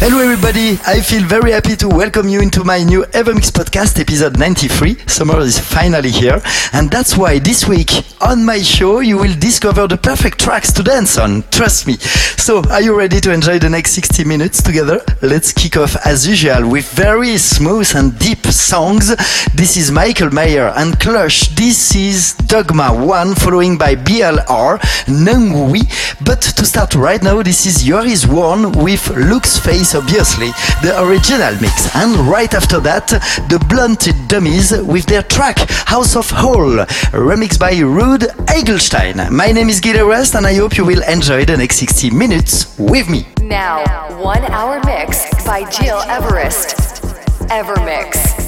Hello everybody, I feel very happy to welcome you into my new Evermix podcast episode 93. Summer is finally here and that's why this week on my show you will discover the perfect tracks to dance on, trust me. So are you ready to enjoy the next 60 minutes together? Let's kick off as usual with very smooth and deep songs. This is Michael Mayer and Clutch. This is Dogma 1 following by BLR, Nungui. But to start right now, this is Yoris One with Luke's Face obviously, the original mix. And right after that, the Blunted Dummies with their track House for All, remixed by Ruede Hagelstein. My name is Gil Everest, and I hope you will enjoy the next 60 minutes with me. Now, one hour mix by Gil Everest. Evermix.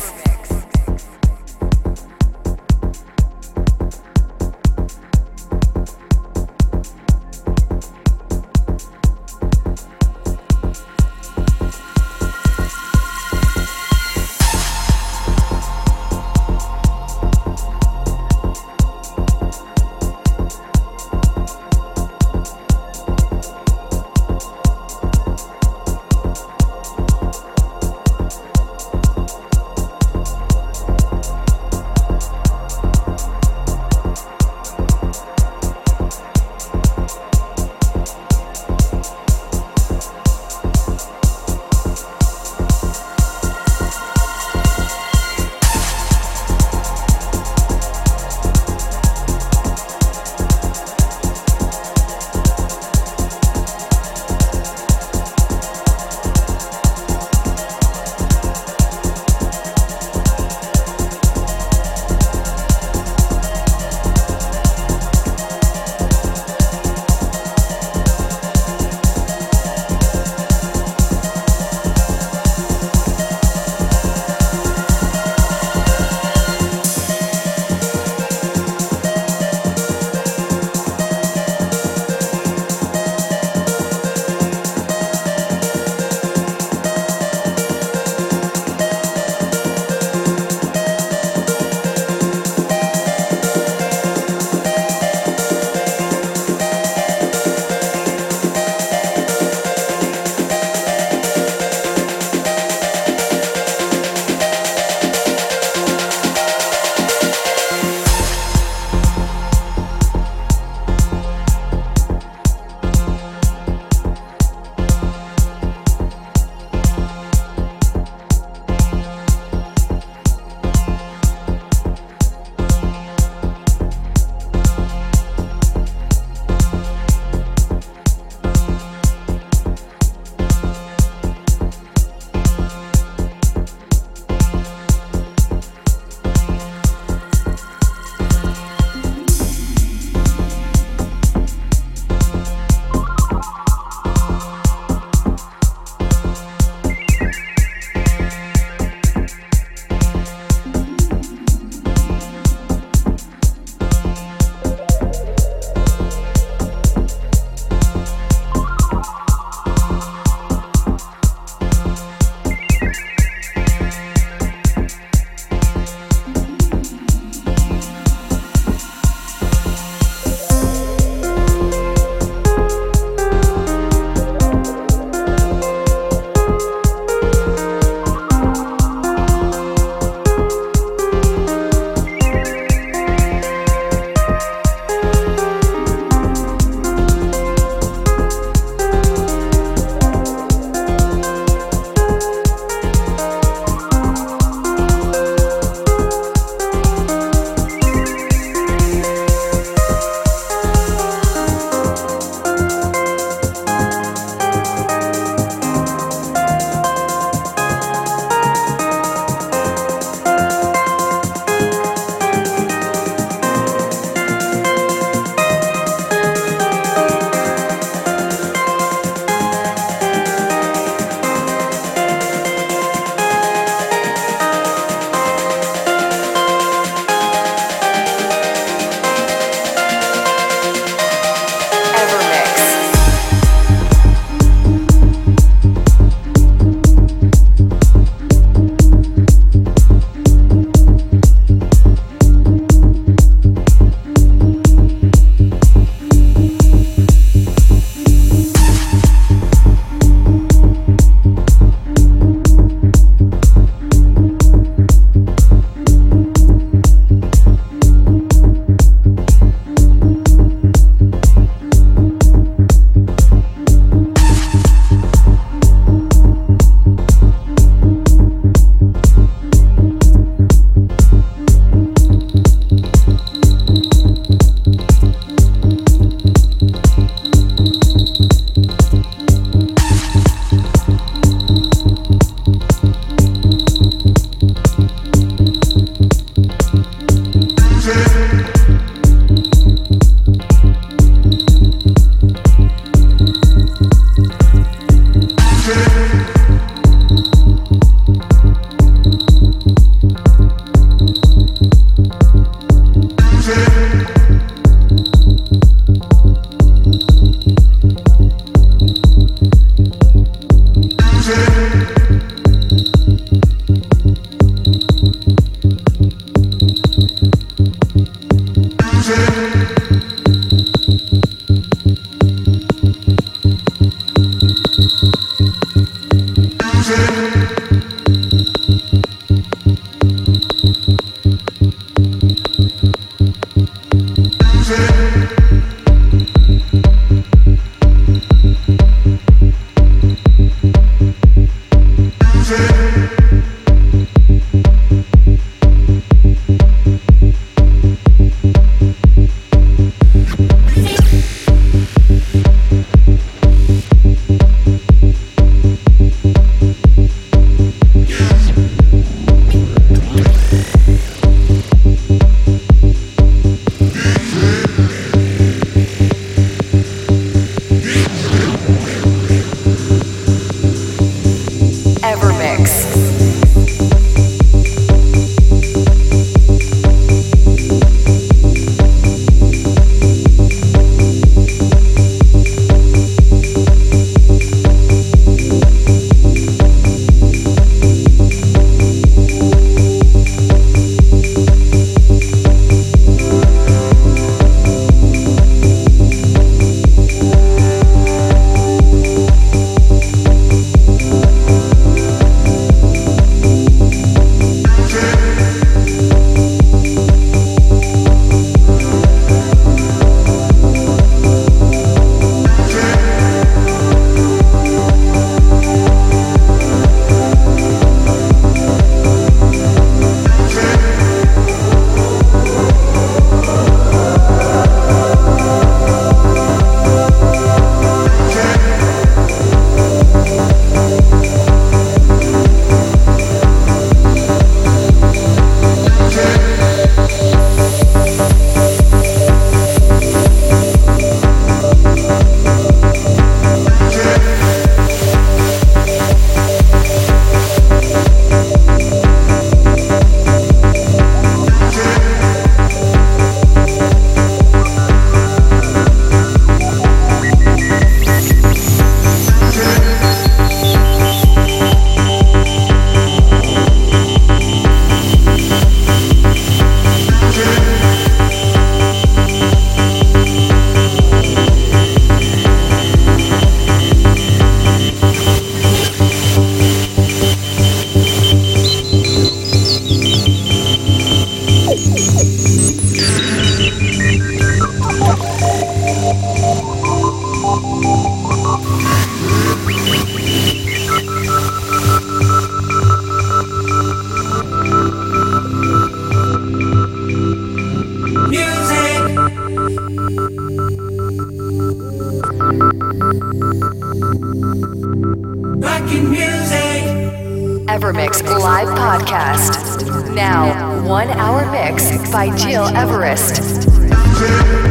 By Gil Everest.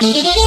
Into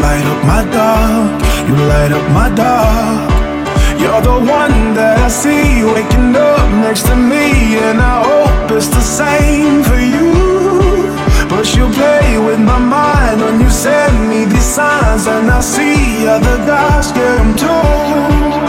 light up my dark, you light up my dark. You're the one that I see waking up next to me, and I hope it's the same for you. But you play with my mind when you send me these signs, and I see other guys get them too.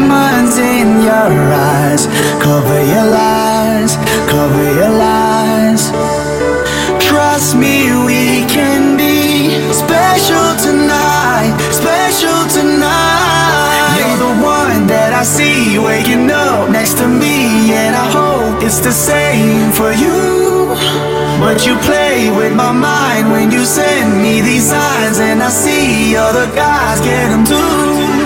diamonds in your eyes. Cover your lies, cover your lies. Trust me, we can be special tonight, special tonight. You're the one that I see waking up next to me, and I hope it's the same for you. But you play with my mind when you send me these signs, and I see other guys get them too.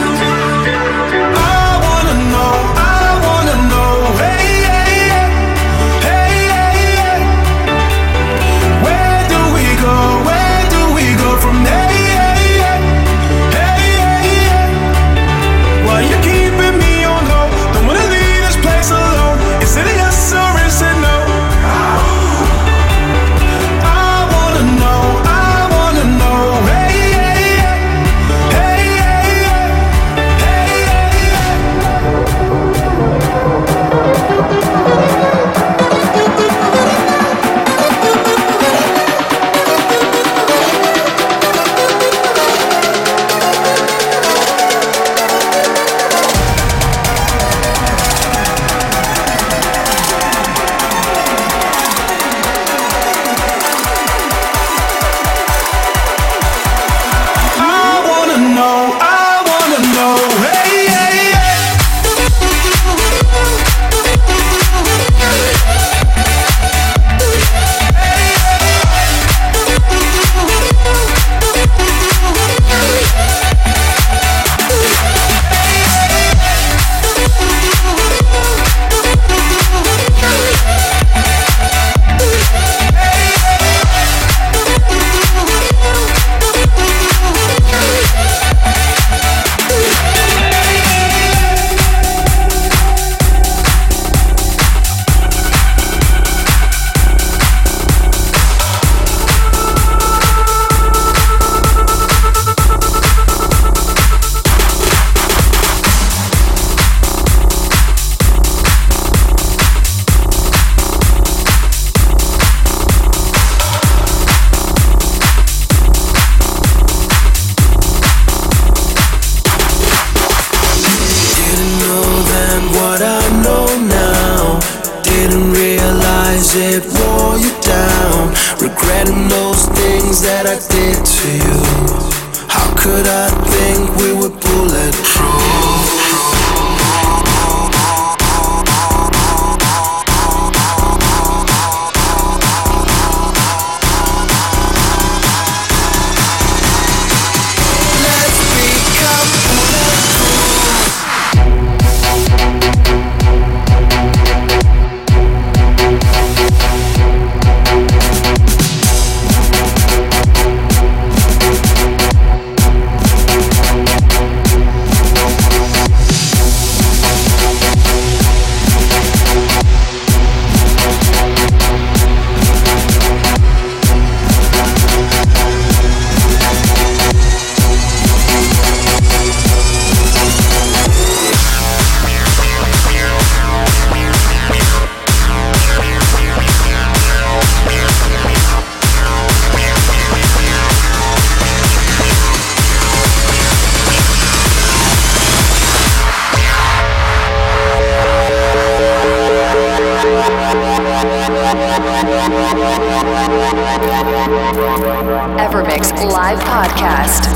Evermix Live Podcast.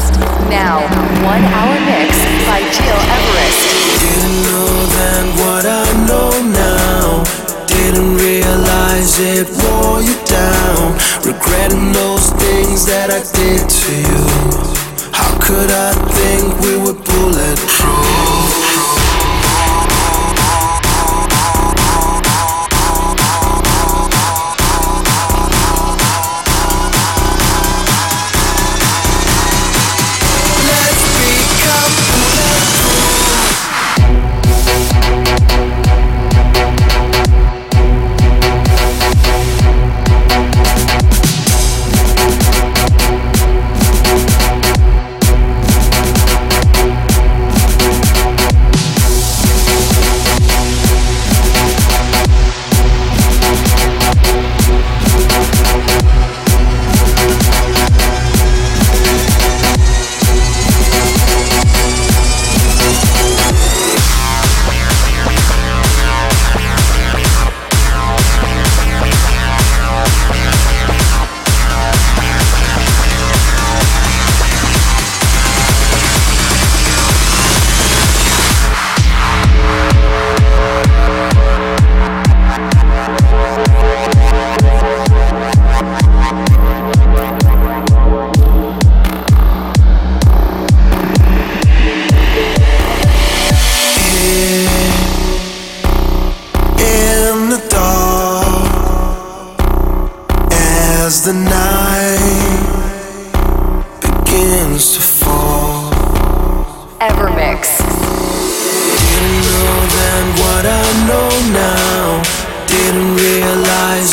Now, one hour mix by Gil Everest. Didn't know then what I know now. Didn't realize it wore you down. Regretting those things that I did to you. How could I think we would pull?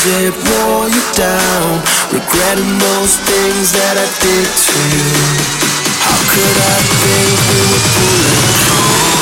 It wore you down. Regretting those things that I did to you. How could I think we were bulletproof?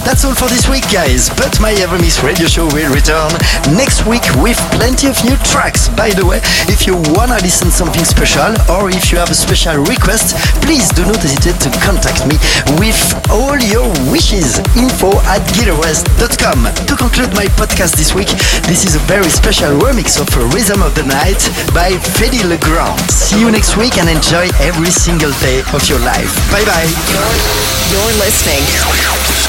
That's all for this week, guys. But my Evermix radio show will return next week with plenty of new tracks. By the way, if you wanna listen something special or if you have a special request, please do not hesitate to contact me with all your wishes. Info at gileverest.com. To conclude my podcast this week, this is a very special remix of Rhythm of the Night by Fedde Le Grand. See you next week and enjoy every single day of your life. Bye bye. You're listening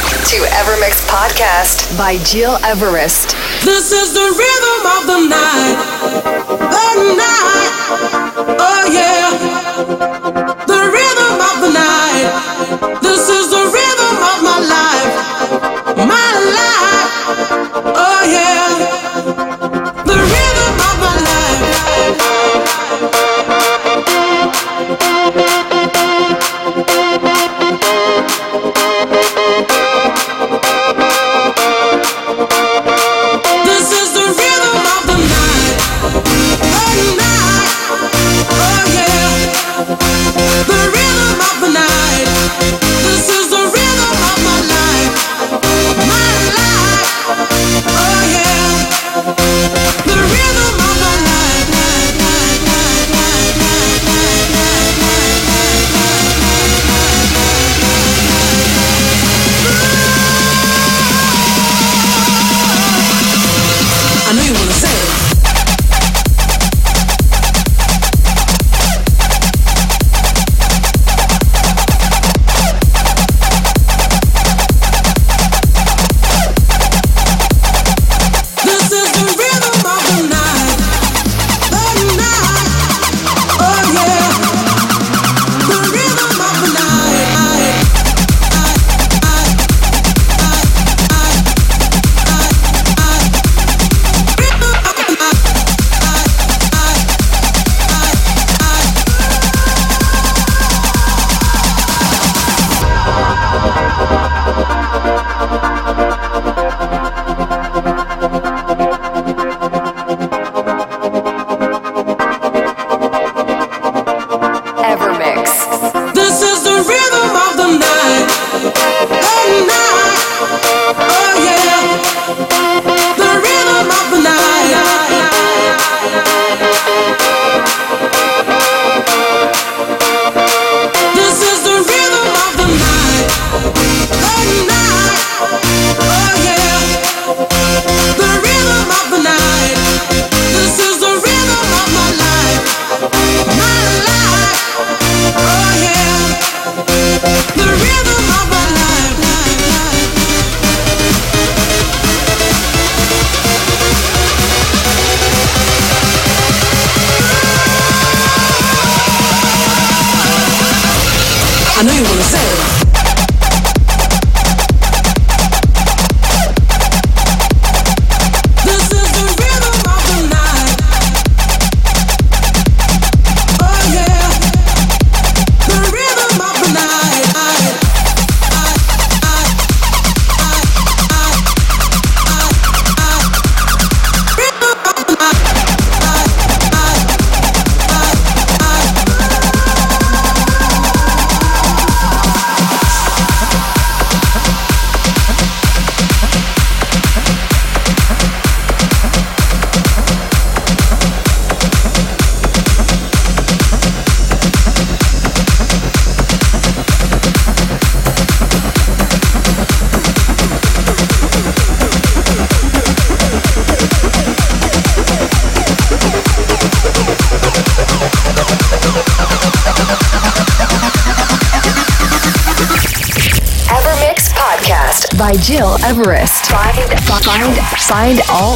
to Evermix Podcast by Gil Everest. This is the rhythm of the night. The night. Oh yeah.